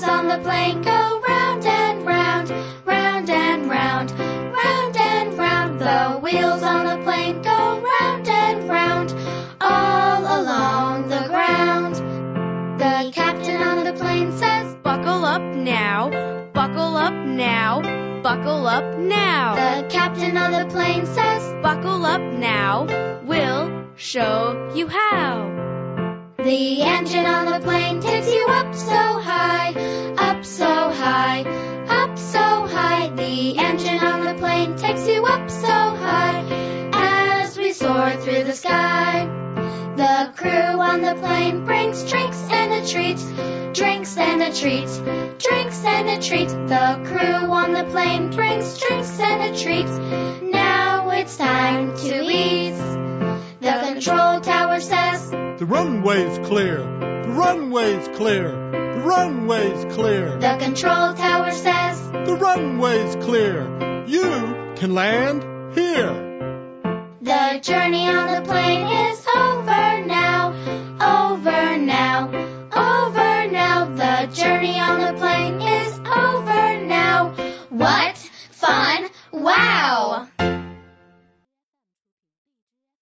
the plane go round and round, round and round, round and round. The wheels on the plane go round and round, all along the ground. The captain on the plane says, Buckle up now, buckle up now, buckle up now. The captain on the plane says, Buckle up now, we'll show you how. The engine on the plane The engine on the plane takes you up so high as we soar through the sky. The crew on the plane brings drinks and a treat, drinks and a treat, drinks and a treat. The crew on the plane brings drinks and a treat. Now it's time to eat. The control tower says, The runway's clear. The runway's clear. The runway's clear. The control tower says, The runway's clear. You can land here. The journey on the